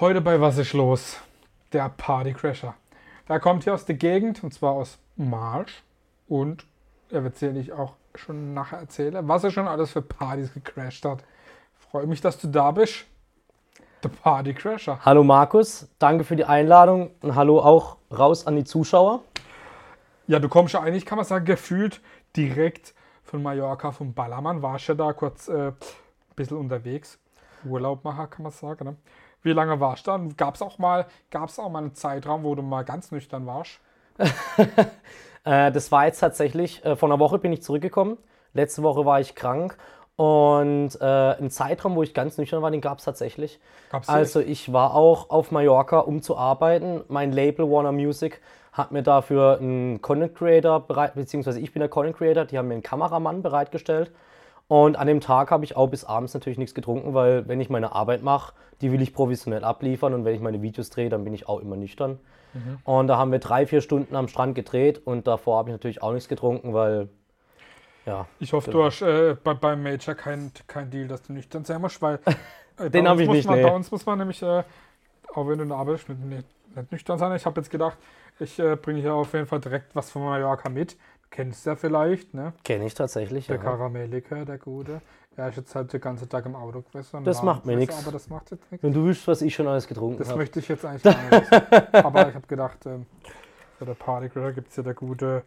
Heute bei Was ist los? Der Partycrasher. Er kommt hier aus der Gegend und zwar aus Marsch und er wird sicherlich auch schon nachher erzählen, was er schon alles für Partys gecrashed hat. Freue mich, dass du da bist. Der Partycrasher. Hallo Markus, danke für die Einladung und hallo auch raus an die Zuschauer. Ja, du kommst ja eigentlich, kann man sagen, gefühlt direkt von Mallorca, vom Ballermann. Warst ja da kurz äh, ein bisschen unterwegs. Urlaub machen, kann man sagen. Ne? Wie lange warst du da? Gab es auch, mal, gab's auch mal einen Zeitraum, wo du mal ganz nüchtern warst? Äh, das war jetzt tatsächlich, äh, vor einer Woche bin ich zurückgekommen. Letzte Woche war ich krank. Und äh, einen Zeitraum, wo ich ganz nüchtern war, den gab es tatsächlich. Gab's also ich war auch auf Mallorca, um zu arbeiten. Mein Label Warner Music hat mir dafür einen Content Creator bereit, beziehungsweise ich bin der Content Creator, die haben mir einen Kameramann bereitgestellt. Und an dem Tag habe ich auch bis abends natürlich nichts getrunken, weil wenn ich meine Arbeit mache, die will ich professionell abliefern und wenn ich meine Videos drehe, dann bin ich auch immer nüchtern. Mhm. Und da haben wir drei, vier Stunden am Strand gedreht und davor habe ich natürlich auch nichts getrunken, weil ja. Ich hoffe, du hast äh, bei, beim Major kein, kein Deal, dass du nüchtern sein musst, weil äh, Den bei hab uns ich muss nicht, Man, nee. Bei uns muss man nämlich, äh, auch wenn du in der Arbeit bist, mit, nicht, nicht nüchtern sein. Ich habe jetzt gedacht, ich äh, bringe hier auf jeden Fall direkt was von Mallorca mit. Du kennst ja vielleicht, ne? Kenne ich tatsächlich. Der Ja. Karamelllikör, der gute. Er ist jetzt halt den ganzen Tag im Auto gewesen. Das macht mir nix. Aber das macht jetzt nichts. Wenn du wüsstest, was ich schon alles getrunken Das habe. möchte ich jetzt eigentlich gar nicht. Aber ich habe gedacht, ähm, bei der Partygrill gibt es ja der gute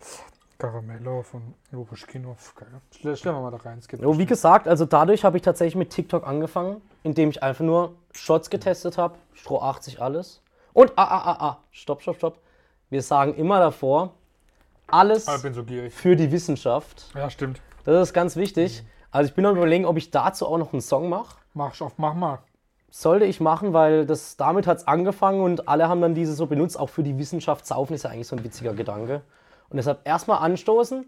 Caramello von Lobuschkinov. Stell, stellen wir mal da rein. Jo, wie gesagt, also dadurch habe ich tatsächlich mit TikTok angefangen, indem ich einfach nur Shots getestet habe, Stroh 80 alles. Und ah, ah, ah, ah, stopp, stopp, stopp. Wir sagen immer davor, alles Ah, so für die Wissenschaft. Ja, stimmt. Das ist ganz wichtig. Also ich bin am überlegen, ob ich dazu auch noch einen Song mache. Mach auf, mach mal. Sollte ich machen, weil das damit hat es angefangen und alle haben dann diese so benutzt. Auch für die Wissenschaft saufen ist ja eigentlich so ein witziger Gedanke. Und deshalb erstmal anstoßen,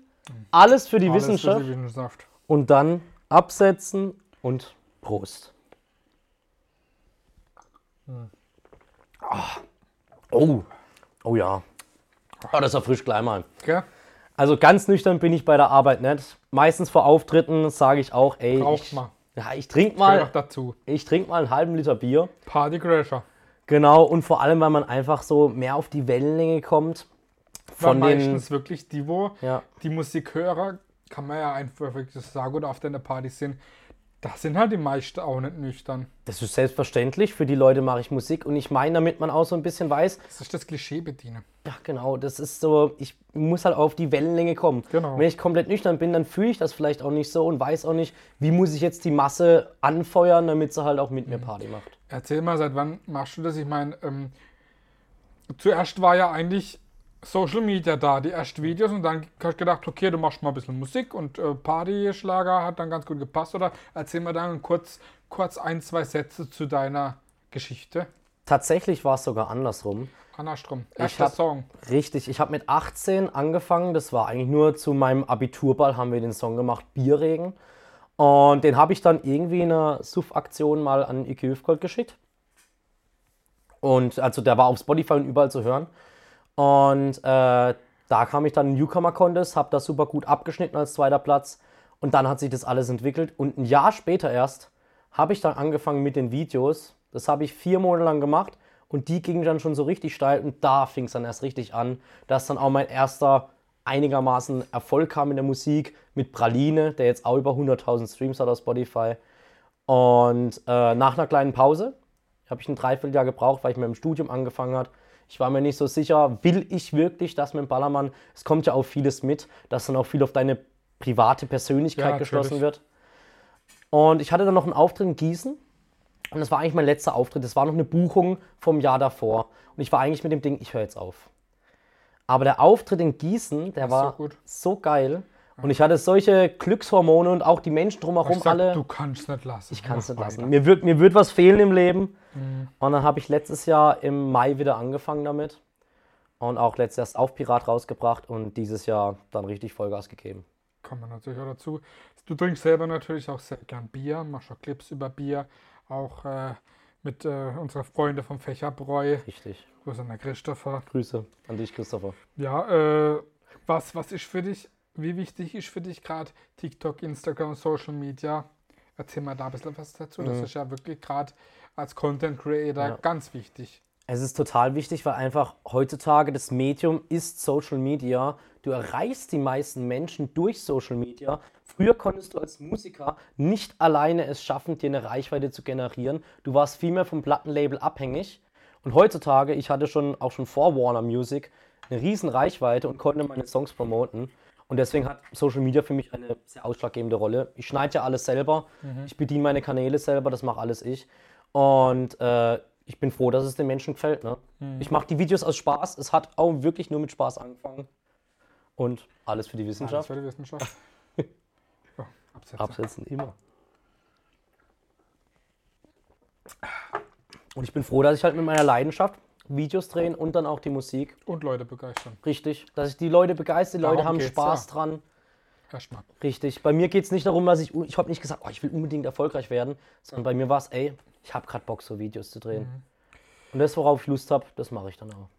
alles für die Alles für Wissenschaft die Wissenschaft. und dann absetzen und Prost. Ah. Oh, oh ja. Oh, das erfrischt gleich mal. Gell? Also ganz nüchtern bin ich bei der Arbeit nicht. Meistens vor Auftritten sage ich auch, ey, Raucht ich, mal. ja, ich trinke mal, dazu. ich trinke mal einen halben Liter Bier. Partycrasher. Genau, und vor allem, weil man einfach so mehr auf die Wellenlänge kommt. Weil Von den, meistens wirklich die, wo ja, die Musikhörer, kann man ja einfach wirklich sagen, oder auf deiner Party sind, da sind halt die meisten auch nicht nüchtern. das ist selbstverständlich. Für die Leute mache ich Musik und ich meine, damit man auch so ein bisschen weiß, Das ist das Klischee bedienen. Ja, genau. Das ist so, ich muss halt auf die Wellenlänge kommen. Genau. Wenn ich komplett nüchtern bin, dann fühle ich das vielleicht auch nicht so und weiß auch nicht, wie muss ich jetzt die Masse anfeuern, damit sie halt auch mit Mhm. mir Party macht. Erzähl mal, seit wann machst du das? Ich meine, ähm, zuerst war ja eigentlich Social Media da, die ersten Videos und dann hast du gedacht, okay, du machst mal ein bisschen Musik und äh, Partyschlager hat dann ganz gut gepasst. Oder erzähl mal dann kurz, kurz ein, zwei Sätze zu deiner Geschichte. Tatsächlich war es sogar andersrum. Andersrum. Erster Song. Richtig, ich habe mit 18 angefangen. Das war eigentlich nur zu meinem Abiturball, haben wir den Song gemacht, Bierregen. Und den habe ich dann irgendwie in einer Suff-Aktion mal an Iki Hüfgold geschickt. Und also der war auf Spotify und überall zu hören. Und äh, da kam ich dann in Newcomer Contest, habe das super gut abgeschnitten als zweiter Platz. Und dann hat sich das alles entwickelt. Und ein Jahr später erst habe ich dann angefangen mit den Videos. Das habe ich vier Monate lang gemacht. Und die gingen dann schon so richtig steil. Und da fing es dann erst richtig an, dass dann auch mein erster einigermaßen Erfolg kam in der Musik mit Praline, der jetzt auch über 100.000 Streams hat auf Spotify. Und äh, nach einer kleinen Pause habe ich ein Dreivierteljahr gebraucht, weil ich mit dem Studium angefangen hat. Ich war mir nicht so sicher, will ich wirklich das mit dem Ballermann? Es kommt ja auch vieles mit, dass dann auch viel auf deine private Persönlichkeit Ja, geschlossen wird. Und ich hatte dann noch einen Auftritt in Gießen. Und das war eigentlich mein letzter Auftritt. Das war noch eine Buchung vom Jahr davor. Und ich war eigentlich mit dem Ding, ich höre jetzt auf. Aber der Auftritt in Gießen, der so war gut. so geil. Und ich hatte solche Glückshormone und auch die Menschen drumherum Ich sag, alle. du kannst nicht lassen. Ich kann es nicht lassen. Mir wird, mir wird was fehlen im Leben. Mhm. Und dann habe ich letztes Jahr im Mai wieder angefangen damit. Und auch letztes Jahr auf Pirat rausgebracht und dieses Jahr dann richtig Vollgas gegeben. Kommt man natürlich auch dazu. Du trinkst selber natürlich auch sehr gern Bier, machst auch Clips über Bier, auch äh, mit äh, unserer Freunde vom Fächerbräu. Richtig. Grüße an der Christopher. Grüße an dich, Christopher. Ja, äh, was, was ist für dich, wie wichtig ist für dich gerade TikTok, Instagram, Social Media? Erzähl mal da ein bisschen was dazu. Das ist ja wirklich gerade als Content Creator Mhm. Ja. ganz wichtig. Es ist total wichtig, weil einfach heutzutage das Medium ist Social Media. Du erreichst die meisten Menschen durch Social Media. Früher konntest du als Musiker nicht alleine es schaffen, dir eine Reichweite zu generieren. Du warst viel mehr vom Plattenlabel abhängig. Und heutzutage, ich hatte schon auch schon vor Warner Music eine riesen Reichweite und konnte meine Songs promoten. Und deswegen hat Social Media für mich eine sehr ausschlaggebende Rolle. Ich schneide ja alles selber, ich bediene meine Kanäle selber, das mache alles ich. Und äh, ich bin froh, dass es den Menschen gefällt. Ne? Ich mache die Videos aus Spaß. Es hat auch wirklich nur mit Spaß angefangen. Und alles für die Alles Wissenschaft. für die Wissenschaft. oh, absetzen. Absetzen immer. Und ich bin froh, dass ich halt mit meiner Leidenschaft Videos drehen und dann auch die Musik. Und Leute begeistern. Richtig. Dass ich die Leute begeistere, die Leute Darum haben Spaß ja. dran. Erstmal. Richtig. Bei mir geht es nicht darum, dass ich. Ich habe nicht gesagt, oh, ich will unbedingt erfolgreich werden, sondern bei mir war es, ey, ich habe gerade Bock, so Videos zu drehen. Mhm. Und das, worauf ich Lust habe, das mache ich dann auch.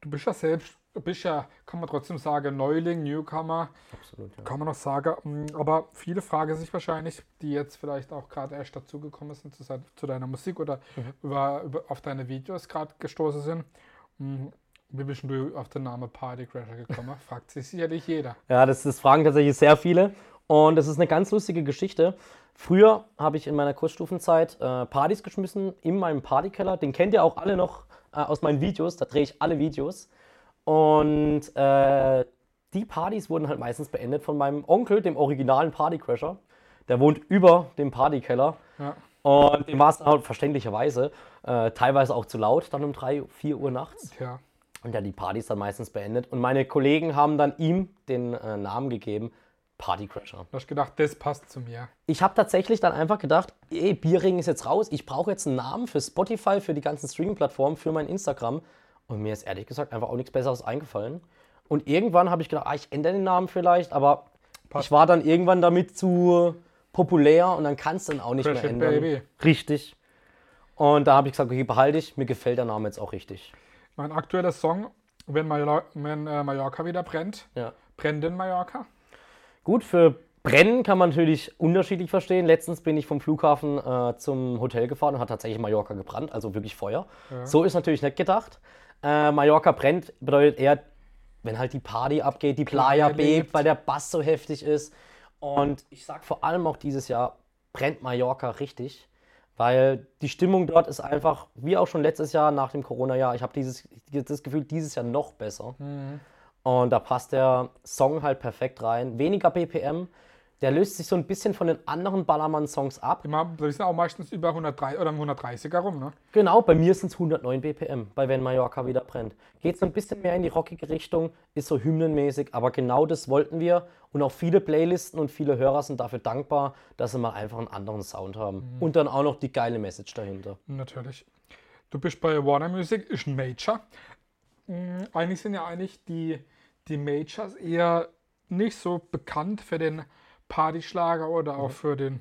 Du bist ja selbst, bist ja, kann man trotzdem sagen, Neuling, Newcomer, Absolut, ja. kann man noch sagen. Mm, Aber viele fragen sich wahrscheinlich, die jetzt vielleicht auch gerade erst dazugekommen sind zu, zu deiner Musik oder Mhm. über, über, auf deine Videos gerade gestoßen sind. mm, Wie bist du auf den Namen Party Crasher gekommen? Fragt sich sicherlich jeder. Ja, das, das fragen tatsächlich sehr viele. Und das ist eine ganz lustige Geschichte. Früher habe ich in meiner Kursstufenzeit äh, Partys geschmissen in meinem Partykeller. Den kennt ihr auch alle noch äh, aus meinen Videos. Da drehe ich alle Videos. Und äh, die Partys wurden halt meistens beendet von meinem Onkel, dem originalen Partycrasher. Der wohnt über dem Partykeller. Ja. Und dem war es dann halt verständlicherweise äh, teilweise auch zu laut, dann um 3, 4 Uhr nachts. Tja, Und ja, die Partys dann meistens beendet. Und meine Kollegen haben dann ihm den äh, Namen gegeben, Partycrasher. da hast du gedacht, das passt zu mir. Ich habe tatsächlich dann einfach gedacht, ey, Bierring ist jetzt raus, ich brauche jetzt einen Namen für Spotify, für die ganzen Streaming-Plattformen, für mein Instagram. Und mir ist ehrlich gesagt einfach auch nichts Besseres eingefallen. Und irgendwann habe ich gedacht, ah, ich ändere den Namen vielleicht, aber ich war dann irgendwann damit zu populär und dann kannst du ihn auch nicht Crash mehr ändern. Baby. Richtig. Und da habe ich gesagt, okay, behalte ich, mir gefällt der Name jetzt auch richtig. Mein aktueller Song, wenn, Major wenn äh, Mallorca wieder brennt, Ja. brennt in Mallorca. Gut, für Brennen kann man natürlich unterschiedlich verstehen. Letztens bin ich vom Flughafen äh, zum Hotel gefahren und hat tatsächlich Mallorca gebrannt, also wirklich Feuer. So ist natürlich nicht gedacht. Äh, Mallorca brennt bedeutet eher, wenn halt die Party abgeht, die Playa lebt. bebt, weil der Bass so heftig ist. Und ich sag vor allem auch dieses Jahr brennt Mallorca richtig, weil die Stimmung dort ist einfach, wie auch schon letztes Jahr nach dem Corona-Jahr, ich habe dieses das Gefühl, dieses Jahr noch besser. Und da passt der Song halt perfekt rein. Weniger BPM. Der löst sich so ein bisschen von den anderen Ballermann-Songs ab. Immer, die sind auch meistens über 103 oder 130er rum, ne? Genau, bei mir sind es 109 BPM, bei Wenn Mallorca wieder brennt. Geht so ein bisschen mehr in die rockige Richtung, ist so hymnenmäßig, aber genau das wollten wir. Und auch viele Playlisten und viele Hörer sind dafür dankbar, dass sie mal einfach einen anderen Sound haben. Und dann auch noch die geile Message dahinter. Natürlich. Du bist bei Warner Music, ist ein Major. Mm, Eigentlich sind ja eigentlich die, die Majors eher nicht so bekannt für den Partyschlager oder auch für den,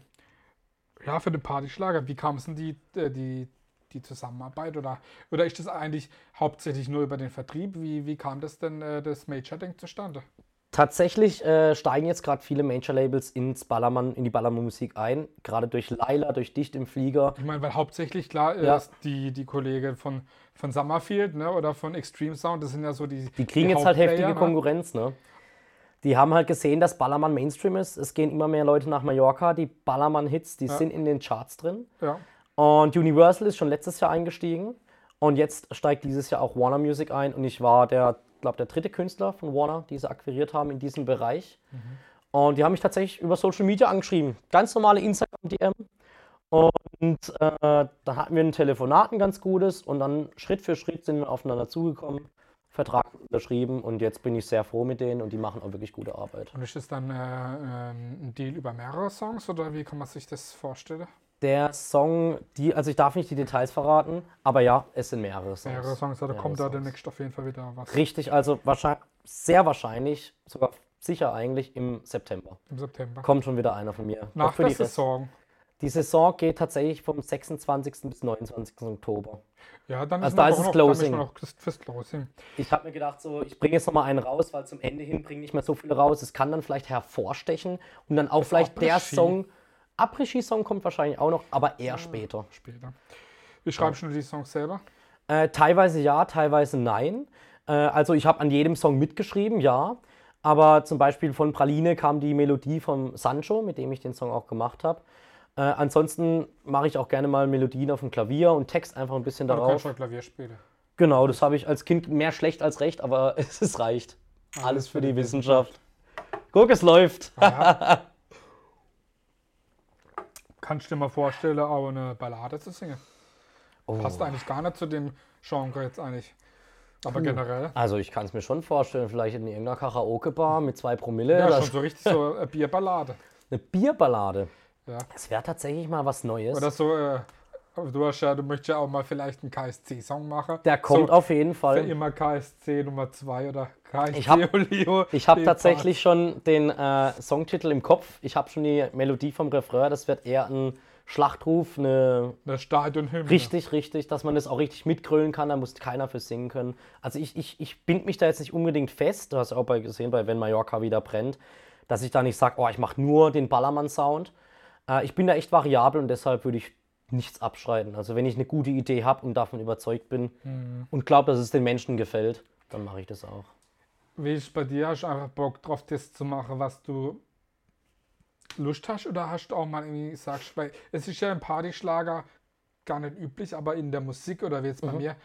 ja, für den Partyschlager. Wie kam es denn die, äh, die, die Zusammenarbeit oder, oder ist das eigentlich hauptsächlich nur über den Vertrieb? Wie, wie kam das denn, äh, das Major-Ding zustande? Tatsächlich äh, steigen jetzt gerade viele Major-Labels ins Ballermann, in die Ballermann-Musik ein. Gerade durch Laila, durch Dicht im Flieger. Ich meine, weil hauptsächlich klar Ja. ist die, die Kollegen von, von Summerfield ne, oder von Extreme Sound, das sind ja so die. Die kriegen jetzt halt heftige ne? Konkurrenz, ne? Die haben halt gesehen, dass Ballermann Mainstream ist. Es gehen immer mehr Leute nach Mallorca. Die Ballermann-Hits, die sind in den Charts drin. Ja. Und Universal ist schon letztes Jahr eingestiegen. Und jetzt steigt dieses Jahr auch Warner Music ein. Und ich war der, glaube der dritte Künstler von Warner, die sie akquiriert haben in diesem Bereich. Und die haben mich tatsächlich über Social Media angeschrieben. Ganz normale Instagram-DM. Und äh, dann hatten wir ein Telefonat, ein ganz gutes. Und dann Schritt für Schritt sind wir aufeinander zugekommen. Vertrag unterschrieben. Und jetzt bin ich sehr froh mit denen. Und die machen auch wirklich gute Arbeit. Und ist das dann äh, ähm, ein Deal über mehrere Songs oder wie kann man sich das vorstellen? Der Song, die, also ich darf nicht die Details verraten, aber ja, es sind mehrere Songs. Mehrere Songs, also Mehrere kommt da Songs. demnächst auf jeden Fall wieder was Richtig, also wahrscheinlich, sehr wahrscheinlich, sogar sicher eigentlich im September. im September. Kommt schon wieder einer von mir. Nach für der Saison. Die Saison geht tatsächlich vom 26. bis 29. Oktober. Ja, dann Also ist da ist es noch, Closing. Dann ist das- fürs Closing. Ich habe mir gedacht, so, ich bringe jetzt noch mal einen raus, weil zum Ende hin bringe nicht mehr so viele raus. Es kann dann vielleicht hervorstechen und dann auch vielleicht der. Song Après-Ski-Song kommt wahrscheinlich auch noch, aber eher später. Später. Wie schreibst du die Songs selber? Äh, teilweise ja, teilweise nein. Äh, also ich habe an jedem Song mitgeschrieben, ja. Aber zum Beispiel von Praline kam die Melodie vom Sancho, mit dem ich den Song auch gemacht habe. Äh, ansonsten mache ich auch gerne mal Melodien auf dem Klavier und Text einfach ein bisschen Du kannst darauf. schon Klavier spielen. Genau, das habe ich als Kind mehr schlecht als recht, aber es, es reicht. Alles für die Wissenschaft. Guck, es läuft. Ja. Kannst du dir mal vorstellen, auch eine Ballade zu singen? Oh. Passt eigentlich gar nicht zu dem Genre jetzt eigentlich. Aber generell. Also ich kann es mir schon vorstellen, vielleicht in irgendeiner Karaoke-Bar mit zwei Promille. Ja, schon so richtig so eine Bierballade. eine Bierballade. Ja. Das wäre tatsächlich mal was Neues. Oder so, äh, du hast ja, du möchtest ja auch mal vielleicht einen KSC-Song machen. Der kommt so, auf jeden Fall. immer KSC Nummer 2 oder KSC Ich hab- habe Den tatsächlich schon den äh, Songtitel im Kopf. Ich habe schon die Melodie vom Refrain. Das wird eher ein Schlachtruf, eine Eine Stadionhymne. richtig, richtig, dass man das auch richtig mitgrölen kann. Da muss keiner für singen können. Also ich, ich, ich bind mich da jetzt nicht unbedingt fest. Du hast auch bei gesehen, bei Wenn Mallorca wieder brennt, dass ich da nicht sage, oh, ich mache nur den Ballermann-Sound. Äh, ich bin da echt variabel und deshalb würde ich nichts abschreiten. Also wenn ich eine gute Idee habe und davon überzeugt bin und glaube, dass es den Menschen gefällt, dann mache ich das auch. Wie ist bei dir? Hast du einfach Bock drauf, das zu machen, was du Lust hast? Oder hast du auch mal irgendwie sagst, weil es ist ja im Partyschlager gar nicht üblich, aber in der Musik oder wie jetzt bei Mhm. mir,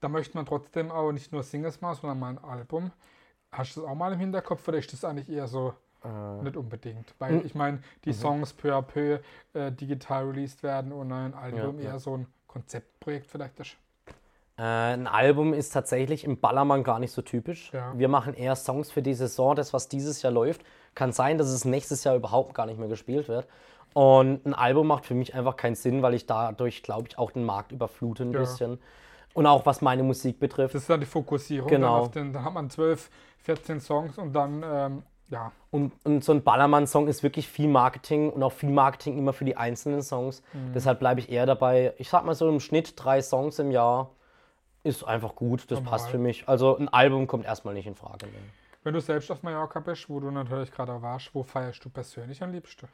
da möchte man trotzdem auch nicht nur Singles machen, sondern mal ein Album. Hast du das auch mal im Hinterkopf oder ist das eigentlich eher so Äh, nicht unbedingt? Weil Mhm. ich meine, die Songs peu à peu äh, digital released werden und ein Album Ja, ja. eher so ein Konzeptprojekt vielleicht ist. Äh, ein Album ist tatsächlich im Ballermann gar nicht so typisch. Ja. Wir machen eher Songs für die Saison, das, was dieses Jahr läuft. Kann sein, dass es nächstes Jahr überhaupt gar nicht mehr gespielt wird. Und ein Album macht für mich einfach keinen Sinn, weil ich dadurch, glaube ich, auch den Markt überflute ein Ja. bisschen. Und auch was meine Musik betrifft. Das ist dann die Fokussierung. Genau. Dann, auf den, dann hat man 12, 14 Songs und dann, ähm, ja, Und, und so ein Ballermann-Song ist wirklich viel Marketing und auch viel Marketing immer für die einzelnen Songs. Mhm. Deshalb bleibe ich eher dabei. Ich sag mal so im Schnitt drei Songs im Jahr ist einfach gut. Das Normal. passt für mich. Also ein Album kommt erstmal nicht in Frage. Wenn du selbst auf Mallorca bist, wo du natürlich gerade warst, wo feierst du persönlich am liebsten?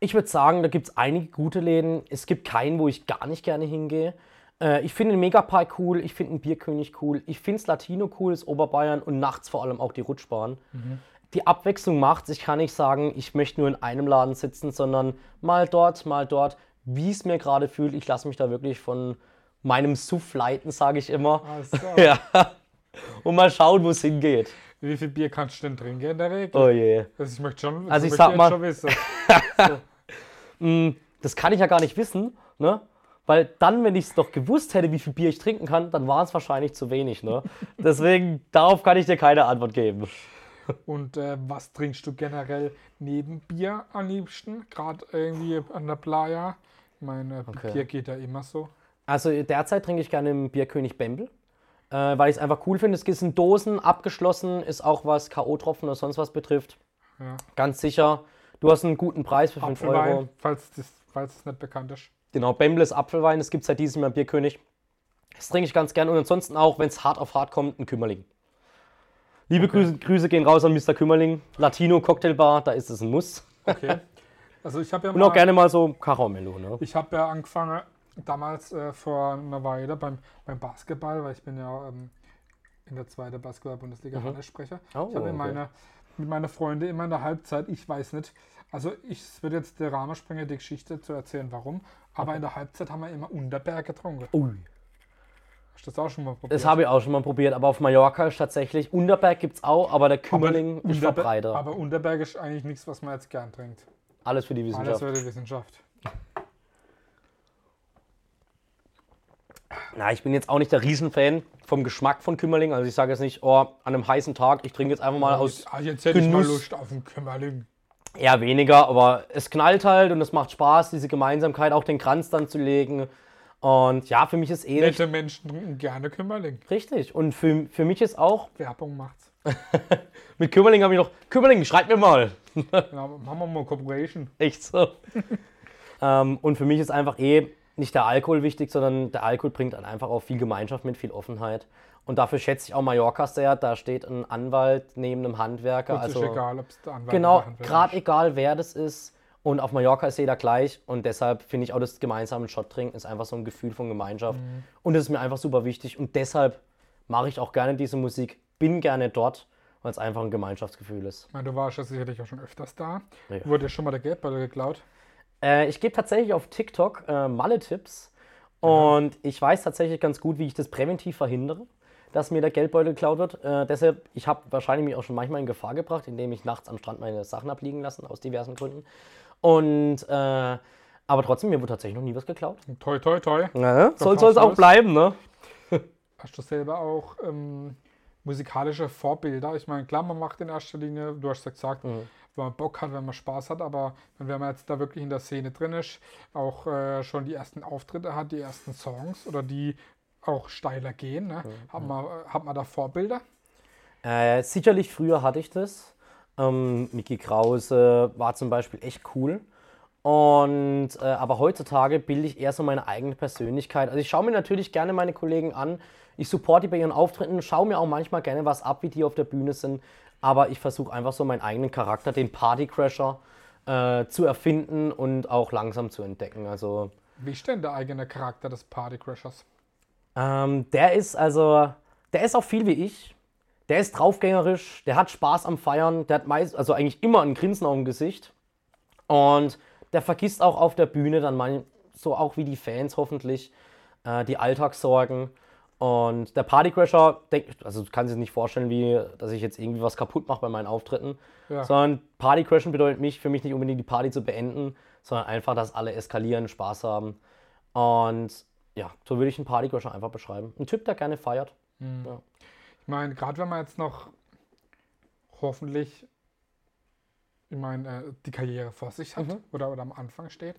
Ich würde sagen, da gibt es einige gute Läden. Es gibt keinen, wo ich gar nicht gerne hingehe. Äh, ich finde den Megapark cool, ich finde den Bierkönig cool, ich finde das Latino cool, das Oberbayern und nachts vor allem auch die Rutschbahn. Die Abwechslung macht's. Ich kann nicht sagen, ich möchte nur in einem Laden sitzen, sondern mal dort, mal dort, wie es mir gerade fühlt. Ich lasse mich da wirklich von meinem Suff leiten, sage ich immer. Also, Ja. Und mal schauen, wo es hingeht. Wie viel Bier kannst du denn trinken in der Regel? Oh je. Also ich möchte schon, Also ich sag mal- schon wissen. Das kann ich ja gar nicht wissen, ne? Weil dann, wenn ich es doch gewusst hätte, wie viel Bier ich trinken kann, dann war es wahrscheinlich zu wenig, ne? Deswegen, darauf kann ich dir keine Antwort geben. Und äh, was trinkst du generell neben Bier am liebsten? Gerade irgendwie an der Playa? Ich meine, Okay. Bier geht ja immer so. Also derzeit trinke ich gerne im Bierkönig Bembel, äh, weil ich es einfach cool finde. Es ist in Dosen, abgeschlossen, ist auch was K.O.-Tropfen oder sonst was betrifft. Ja. Ganz sicher. Du hast einen guten Preis für 5 Euro. Falls das, falls es nicht bekannt ist. Genau, Bembel ist Apfelwein, das gibt es seit diesem Jahr im Bierkönig. Das trinke ich ganz gern und ansonsten auch, wenn es hart auf hart kommt, ein Kümmerling. Liebe Okay. Grüße, Grüße gehen raus an Mr. Kümmerling. Latino Cocktailbar, da ist es ein Muss. Okay. Also ich habe ja Und mal, auch gerne mal so Karamello, ne? ich habe ja angefangen damals äh, vor einer Weile beim, beim Basketball, weil ich bin ja ähm, in der zweiten Basketball-Bundesliga Mhm. Landessprecher. Oh, ich habe okay. mit, meiner, mit meiner Freunde immer in der Halbzeit, ich weiß nicht, also ich es wird jetzt der Rahmen springen, die Geschichte zu erzählen, warum, aber in der Halbzeit haben wir immer Unterberg getrunken. Ui. Hast du das auch schon mal probiert? Das habe ich auch schon mal probiert, aber auf Mallorca ist tatsächlich, Unterberg gibt es auch, aber der aber Kümmerling ist Unterber- verbreiter. Aber Unterberg ist eigentlich nichts, was man jetzt gern trinkt. Alles für die Alles Wissenschaft. für die Wissenschaft. Na, ich bin jetzt auch nicht der Riesenfan vom Geschmack von Kümmerling. Also ich sage jetzt nicht, oh, an einem heißen Tag, ich trinke jetzt einfach mal aus Ah, jetzt hätte ich mal Genuss. Lust auf einen Kümmerling. eher weniger, aber es knallt halt und es macht Spaß, diese Gemeinsamkeit, auch den Kranz dann zu legen. Und ja, für mich ist eh Nette Menschen trinken gerne Kümmerling. richtig. Und für, für mich ist auch, Werbung macht's. mit Kümmerling habe ich noch, Kümmerling, schreib mir mal. Genau, machen wir mal Corporation. Echt so. ähm, und für mich ist einfach eh nicht der Alkohol wichtig, sondern der Alkohol bringt dann einfach auch viel Gemeinschaft mit, viel Offenheit. Und dafür schätze ich auch Mallorca sehr. Da steht ein Anwalt neben einem Handwerker. Uns also ist egal, ob es der Anwalt genau, oder Handwerker gerade ist. egal wer das ist. Und auf Mallorca ist jeder gleich und deshalb finde ich auch das gemeinsame Shot trinken ist einfach so ein Gefühl von Gemeinschaft. Und das ist mir einfach super wichtig und deshalb mache ich auch gerne diese Musik, bin gerne dort, weil es einfach ein Gemeinschaftsgefühl ist. Meine, du warst ja sicherlich auch schon öfters da. Ja. Wurde dir schon mal der Geldbeutel geklaut? Äh, ich gebe tatsächlich auf TikTok äh, Malle-Tipps und ich weiß tatsächlich ganz gut, wie ich das präventiv verhindere, dass mir der Geldbeutel geklaut wird. Äh, deshalb, ich habe wahrscheinlich mich auch schon manchmal in Gefahr gebracht, indem ich nachts am Strand meine Sachen abliegen lassen, aus diversen Gründen. Und, äh, aber trotzdem, mir wurde tatsächlich noch nie was geklaut. Toi, toi, toi. Ja, soll es auch bleiben, ne? Hast du selber auch ähm, musikalische Vorbilder? Ich meine, klar, man macht in erster Linie, du hast ja gesagt, Mhm. wenn man Bock hat, wenn man Spaß hat, aber wenn man jetzt da wirklich in der Szene drin ist, auch äh, schon die ersten Auftritte hat, die ersten Songs oder die auch steiler gehen, ne? Mhm. hat, man, hat man da Vorbilder? Äh, sicherlich früher hatte ich das. Ähm, Mickey Krause war zum Beispiel echt cool. Und äh, aber heutzutage bilde ich eher so meine eigene Persönlichkeit. Also ich schaue mir natürlich gerne meine Kollegen an. Ich supporte die bei ihren Auftritten, schaue mir auch manchmal gerne was ab, wie die auf der Bühne sind. Aber ich versuche einfach so meinen eigenen Charakter, den Partycrasher, äh, zu erfinden und auch langsam zu entdecken. Also Wie ist denn der eigene Charakter des Partycrashers? ähm, der ist also, der ist auch viel wie ich. Der ist draufgängerisch, der hat Spaß am Feiern, der hat meist, also eigentlich immer ein Grinsen auf dem Gesicht. Und der vergisst auch auf der Bühne dann mal, so auch wie die Fans hoffentlich, äh, die Alltagssorgen. Und der Partycrasher, also du kannst dir nicht vorstellen, wie, dass ich jetzt irgendwie was kaputt mache bei meinen Auftritten. Ja. Sondern Partycrashen bedeutet mich, für mich nicht unbedingt die Party zu beenden, sondern einfach, dass alle eskalieren, Spaß haben. Und ja, so würde ich einen Partycrasher einfach beschreiben. Ein Typ, der gerne feiert. Ja. Ich meine, gerade wenn man jetzt noch hoffentlich, ich meine, äh, die Karriere vor sich hat oder, oder am Anfang steht,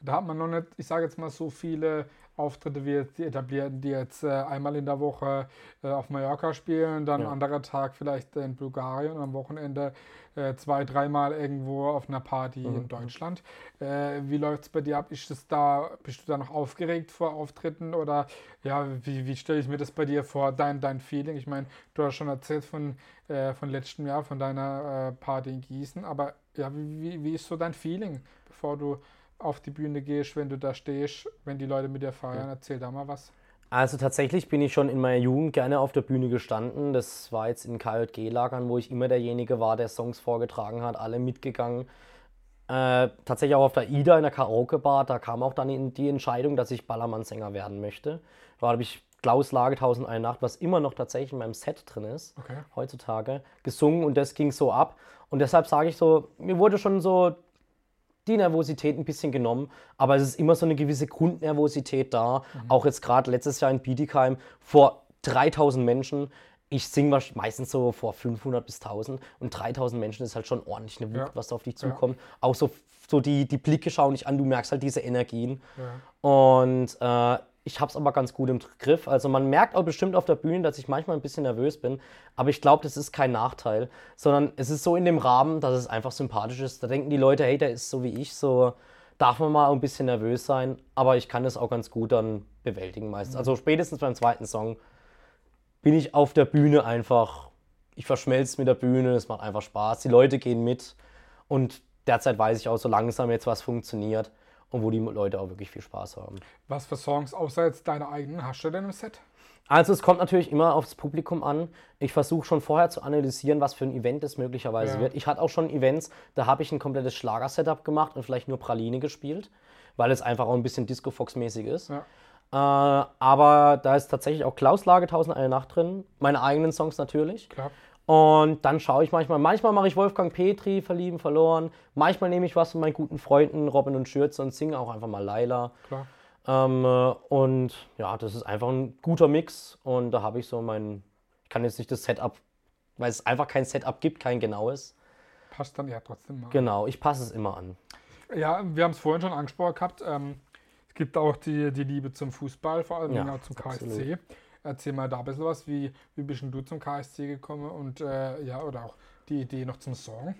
da hat man noch nicht, ich sage jetzt mal, so viele Auftritte wie jetzt die etablierten, die jetzt äh, einmal in der Woche äh, auf Mallorca spielen, dann Ja. anderer Tag vielleicht in Bulgarien und am Wochenende äh, zwei, dreimal irgendwo auf einer Party in Deutschland. Äh, wie läuft es bei dir ab? Ist das da, bist du da noch aufgeregt vor Auftritten oder ja, wie, wie stelle ich mir das bei dir vor, dein, dein Feeling? Ich meine, du hast schon erzählt von, äh, von letztem Jahr, von deiner äh, Party in Gießen, aber ja, wie, wie ist so dein Feeling, bevor du auf die Bühne gehst, wenn du da stehst, wenn die Leute mit dir feiern? Erzähl da mal was. Also tatsächlich bin ich schon in meiner Jugend gerne auf der Bühne gestanden. Das war jetzt in KJG-Lagern, wo ich immer derjenige war, der Songs vorgetragen hat, alle mitgegangen. Äh, tatsächlich auch auf der IDA in der Karaoke-Bar, da kam auch dann die Entscheidung, dass ich Ballermann-Sänger werden möchte. Da habe ich Klaus Lage 1001 Nacht, was immer noch tatsächlich in meinem Set drin ist, Okay. heutzutage, gesungen und das ging so ab. Und deshalb sage ich so, mir wurde schon so die Nervosität ein bisschen genommen, aber es ist immer so eine gewisse Grundnervosität da. Auch jetzt gerade letztes Jahr in Bietigheim vor 3000 Menschen. Ich singe meistens so vor 500 bis 1000 und 3000 Menschen ist halt schon ordentlich eine Wucht, Ja. was da auf dich zukommt. Auch so, so die, die Blicke schauen dich an, du merkst halt diese Energien. Ja. Und äh, ich habe es aber ganz gut im Griff. Also man merkt auch bestimmt auf der Bühne, dass ich manchmal ein bisschen nervös bin. Aber ich glaube, das ist kein Nachteil, sondern es ist so in dem Rahmen, dass es einfach sympathisch ist. Da denken die Leute, hey, der ist so wie ich, so darf man mal ein bisschen nervös sein. Aber ich kann das auch ganz gut dann bewältigen meistens. Also spätestens beim zweiten Song bin ich auf der Bühne einfach, ich verschmelze mit der Bühne, es macht einfach Spaß. Die Leute gehen mit und derzeit weiß ich auch so langsam jetzt, was funktioniert und wo die Leute auch wirklich viel Spaß haben. Was für Songs außer jetzt deine eigenen hast du denn im Set? Also es kommt natürlich immer aufs Publikum an. Ich versuche schon vorher zu analysieren, was für ein Event es möglicherweise Ja. wird. Ich hatte auch schon Events, da habe ich ein komplettes Schlager-Setup gemacht und vielleicht nur Praline gespielt, weil es einfach auch ein bisschen Disco-Fox-mäßig ist. Ja. Äh, aber da ist tatsächlich auch Klaus Lage 1001 Nacht drin, meine eigenen Songs natürlich. Klar. Und dann schaue ich manchmal, manchmal mache ich Wolfgang Petri, Verlieben, Verloren. Manchmal nehme ich was von meinen guten Freunden Robin und Schürze und singe auch einfach mal Laila. Klar. Ähm, äh, und ja, das ist einfach ein guter Mix. Und da habe ich so mein, ich kann jetzt nicht das Setup, weil es einfach kein Setup gibt, kein genaues. Passt dann ja trotzdem mal. Genau, ich passe es immer an. Ja, wir haben es vorhin schon angesprochen gehabt. Ähm, es gibt auch die, die Liebe zum Fußball, vor allem Ja, auch zum absolut. Erzähl mal da ein bisschen was. Wie, wie bist du zum KSC gekommen und äh, ja, oder auch die Idee noch zum Song?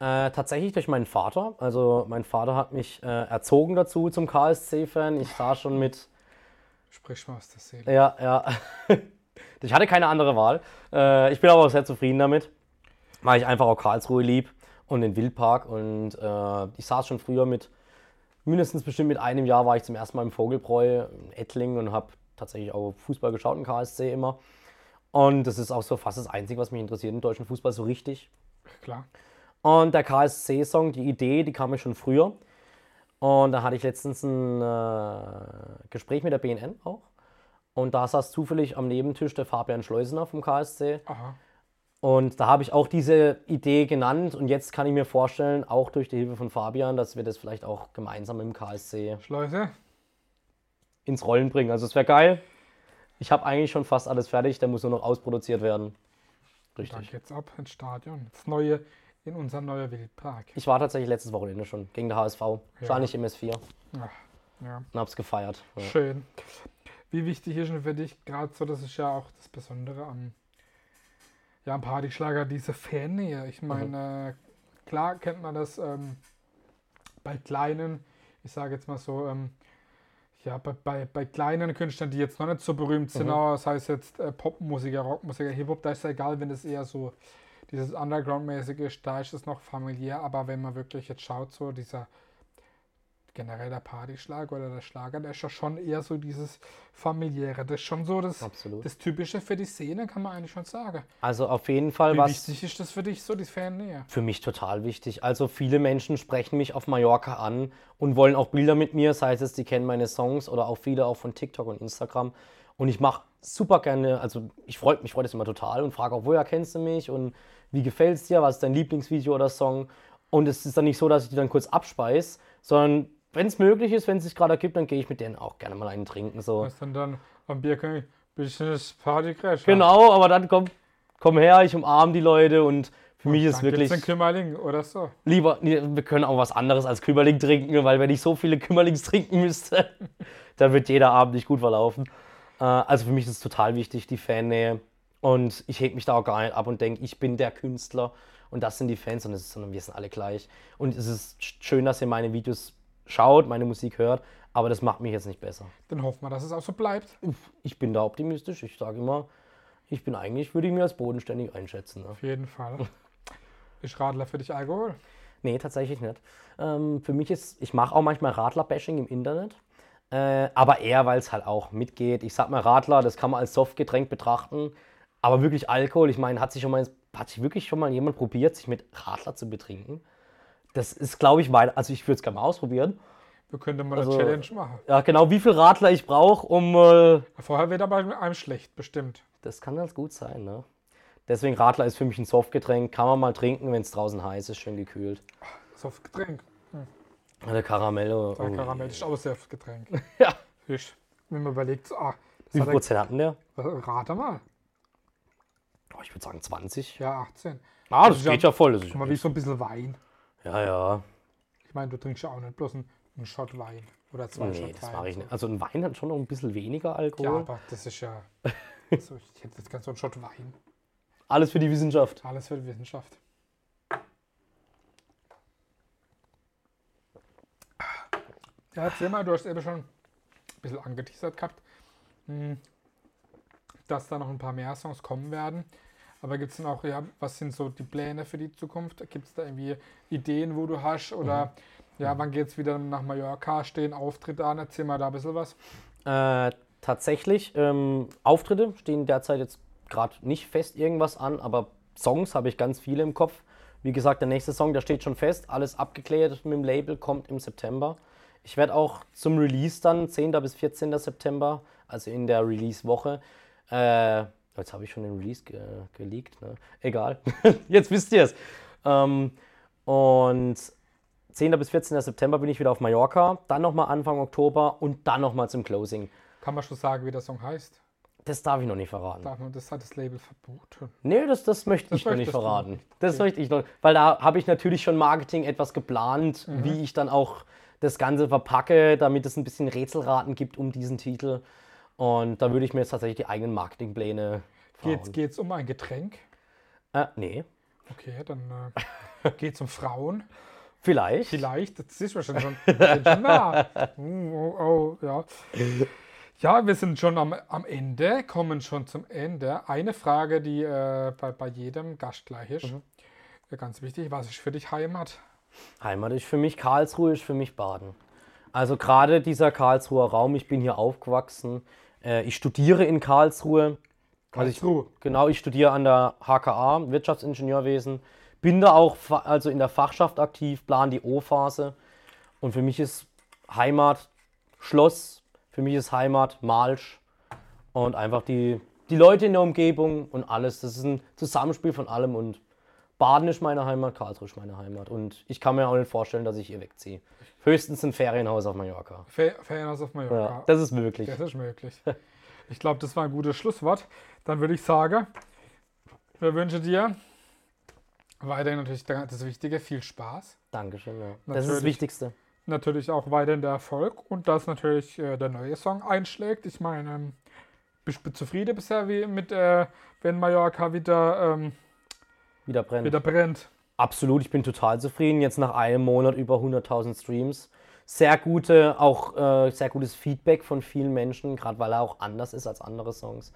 Äh, tatsächlich durch meinen Vater. Also mein Vater hat mich äh, erzogen dazu zum KSC-Fan. Ich sah schon mit Sprich mal aus der Seele. Ja, ja. Ich hatte keine andere Wahl. Äh, ich bin aber auch sehr zufrieden damit, weil ich einfach auch Karlsruhe lieb und den Wildpark. Und äh, ich saß schon früher mit, mindestens bestimmt mit einem Jahr war ich zum ersten Mal im Vogelbräu in Ettlingen und habe tatsächlich auch Fußball geschaut im KSC immer. Und das ist auch so fast das Einzige, was mich interessiert im deutschen Fußball so richtig. Klar. Und der KSC-Song, die Idee, die kam mir schon früher. Und da hatte ich letztens ein äh, Gespräch mit der BNN auch. Und da saß zufällig am Nebentisch der Fabian Schleusener vom KSC. Aha. Und da habe ich auch diese Idee genannt. Und jetzt kann ich mir vorstellen, auch durch die Hilfe von Fabian, dass wir das vielleicht auch gemeinsam im KSC Schleuse. Ins Rollen bringen. Also es wäre geil. Ich habe eigentlich schon fast alles fertig, der muss nur noch ausproduziert werden. Dann Richtig. geht's ab ins Stadion. Das neue in unser neuer Wildpark. Ich war tatsächlich letztes Wochenende schon gegen der HSV. Wahrscheinlich im S4 Ach, ja. und hab's gefeiert. Ja. Schön. Wie wichtig ist denn für dich gerade so, das ist ja auch das Besondere am, ja, am Partyschlager, diese Fannähe. Ich meine, äh, klar kennt man das ähm, bei kleinen, ich sage jetzt mal so, ähm, ja, bei, bei, bei kleinen Künstlern, die jetzt noch nicht so berühmt sind, aber das heißt jetzt äh, Popmusiker, Rockmusiker, Hip-Hop, da ist ja egal, wenn es eher so dieses Underground-mäßige ist, da ist es noch familiär, aber wenn man wirklich jetzt schaut, so dieser generell der Partyschlag oder der Schlager, der ist ja schon eher so dieses familiäre. Das ist schon so das, Absolut. das Typische für die Szene, kann man eigentlich schon sagen. Also auf jeden Fall Wie was wichtig ist das für dich, so die Fannähe? für mich total wichtig. Also viele Menschen sprechen mich auf Mallorca an und wollen auch Bilder mit mir, sei es, die kennen meine Songs oder auch viele auch von TikTok und Instagram. Und ich mache super gerne, also ich freue mich freut das immer total und frage auch, woher kennst du mich und wie gefällt es dir, was ist dein Lieblingsvideo oder Song? Und es ist dann nicht so, dass ich die dann kurz abspeise, sondern wenn es möglich ist, wenn es sich gerade ergibt, dann gehe ich mit denen auch gerne mal einen trinken. So. Was dann dann am Bierkönig, bisschen das Partycrash. Genau, aber dann komm, komm her, ich umarme die Leute und für mich ist wirklich gibt's einen Kümmerling oder so. lieber, nee, wir können auch was anderes als Kümmerling trinken, weil wenn ich so viele Kümmerlings trinken müsste, dann wird jeder Abend nicht gut verlaufen. Äh, also für mich ist es total wichtig, die Fannähe. Und ich hebe mich da auch gar nicht ab und denke, ich bin der Künstler und das sind die Fans und es ist, sondern wir sind alle gleich. Und es ist schön, dass ihr meine Videos schaut, meine Musik hört, aber das macht mich jetzt nicht besser. Dann hoffen wir, dass es auch so bleibt. Ich bin da optimistisch. Ich sage immer, ich bin eigentlich, würde ich mir als bodenständig einschätzen. Ne? Auf jeden Fall. Ist Radler für dich Alkohol? Nee, tatsächlich nicht. Ähm, für mich ist, ich mache auch manchmal Radler-Bashing im Internet, äh, aber eher, weil es halt auch mitgeht. Ich sag mal, Radler, das kann man als Softgetränk betrachten, aber wirklich Alkohol, ich meine, hat sich schon mal, hat sich wirklich schon mal jemand probiert, sich mit Radler zu betrinken? Das ist, glaube ich, mein, also ich würde es gerne mal ausprobieren. Wir könnten mal Also- eine Challenge machen. Ja, genau, wie viel Radler ich brauche, um. Äh, Vorher wird aber einem schlecht, bestimmt. das kann ganz gut sein, ne? Deswegen Radler ist für mich ein Softgetränk, kann man mal trinken, wenn es draußen heiß ist, schön gekühlt. Softgetränk. Eine Karamello. Der Oh. Karamell ist auch Softgetränk. Ja. Fisch. Wenn man überlegt, ah, Wie das viel Prozent hat denn der? er, rate mal. Oh, ich würde sagen 20. Ja, 18. Ah, das ist ja- geht ja voll. Das ist mal, wie so ein bisschen Wein. Ja, ja. Ich meine, du trinkst ja auch nicht bloß einen, einen Shot Wein oder zwei Nee, Shot das Wein. mache ich nicht. Also ein Wein hat schon noch ein bisschen weniger Alkohol. Ja, aber das ist ja. so, ich hätte jetzt ganz so einen Shot Wein. Alles für die Wissenschaft. Alles für die Wissenschaft. Ja, erzähl mal, du hast eben schon ein bisschen angeteasert gehabt, hm, dass da noch ein paar mehr Songs kommen werden. Aber gibt es denn auch, ja, was sind so die Pläne für die Zukunft? Gibt es da irgendwie Ideen, wo du hast? Oder ja, wann geht es wieder nach Mallorca? Stehen Auftritte an? Erzähl mal da ein bisschen was. Äh, tatsächlich, ähm, Auftritte stehen derzeit jetzt gerade nicht fest irgendwas an, aber Songs habe ich ganz viele im Kopf. Wie gesagt, der nächste Song, der steht schon fest, alles abgeklärt mit dem Label, kommt im September. Ich werde auch zum Release dann, 10. bis 14. September, also in der Release-Woche, äh, jetzt habe ich schon den Release ge geleakt, ne? egal, jetzt wisst ihr es. Ähm, und 10. bis 14. September bin ich wieder auf Mallorca, dann nochmal Anfang Oktober und dann nochmal zum Closing. Kann man schon sagen, wie der Song heißt? Das darf ich noch nicht verraten. Darf man, das hat das Label verboten. Nee, das, das möchte ich noch nicht verraten. nicht. Das Okay. möchte ich noch. Weil da habe ich natürlich schon Marketing etwas geplant, wie ich dann auch das Ganze verpacke, damit es ein bisschen Rätselraten gibt um diesen Titel. Und da würde ich mir jetzt tatsächlich die eigenen Marketingpläne Geht es um ein Getränk? Äh, nee. Okay, dann äh, geht es um Frauen. Vielleicht. Vielleicht, das ist wahrscheinlich schon, nah. Uh, oh, oh, ja. ja, wir sind schon am, am Ende, kommen schon zum Ende. Eine Frage, die äh, bei, bei jedem Gast gleich ist. Ja, ganz wichtig, was ist für dich Heimat? Heimat ist für mich Karlsruhe, ist für mich Baden. Also gerade dieser Karlsruher Raum, ich bin hier aufgewachsen. Äh, ich studiere in Karlsruhe. Also ich, Karlsruhe. genau, ich studiere an der HKA, Wirtschaftsingenieurwesen. Bin da auch also in der Fachschaft aktiv, plan die O-Phase. Und für mich ist Heimat Schloss, für mich ist Heimat Malsch und einfach die, die Leute in der Umgebung und alles. Das ist ein Zusammenspiel von allem und Baden ist meine Heimat, Karlsruhe ist meine Heimat. Und ich kann mir auch nicht vorstellen, dass ich hier wegziehe. Höchstens ein Ferienhaus auf Mallorca. Fe- Ferienhaus auf Mallorca. Ja, das ist möglich. Das ist möglich. Ich glaube, das war ein gutes Schlusswort. Dann würde ich sagen, wir wünschen dir weiterhin natürlich das Wichtige, viel Spaß. Dankeschön, ja. Das ist das. Wichtigste. Natürlich auch weiterhin der Erfolg und dass natürlich äh, der neue Song einschlägt. Ich meine, ähm, bist du zufrieden bisher, wie mit, äh, wenn Mallorca wieder, ähm, Wieder brennt. wieder brennt? Absolut, ich bin total zufrieden. Jetzt nach einem Monat über 100.000 Streams. Sehr gute, auch äh, sehr gutes Feedback von vielen Menschen, gerade weil er auch anders ist als andere Songs.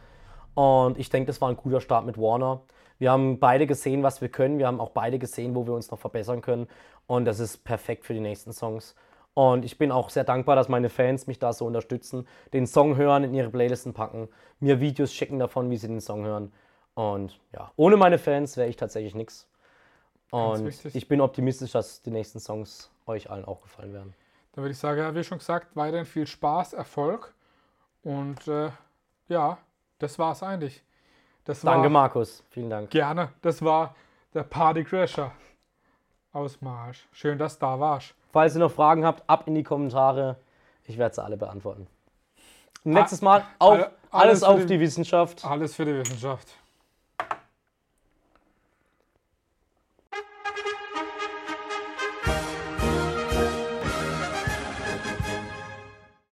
Und ich denke, das war ein guter Start mit Warner. Wir haben beide gesehen, was wir können. Wir haben auch beide gesehen, wo wir uns noch verbessern können. Und das ist perfekt für die nächsten Songs. Und ich bin auch sehr dankbar, dass meine Fans mich da so unterstützen, den Song hören, in ihre Playlisten packen, mir Videos schicken davon, wie sie den Song hören. Und ja, ohne meine Fans wäre ich tatsächlich nichts. Und ich bin optimistisch, dass die nächsten Songs euch allen auch gefallen werden. Dann würde ich sagen, ja, wie schon gesagt, weiterhin viel Spaß, Erfolg und äh, ja, das war's eigentlich. Das war, Danke, Markus. Vielen Dank. Gerne. Das war der Partycrasher aus Marsch. Schön, dass du da warst. Falls ihr noch Fragen habt, ab in die Kommentare. Ich werde sie alle beantworten. Letztes Mal auf alle- alles, alles auf die- die Wissenschaft. Alles für die Wissenschaft.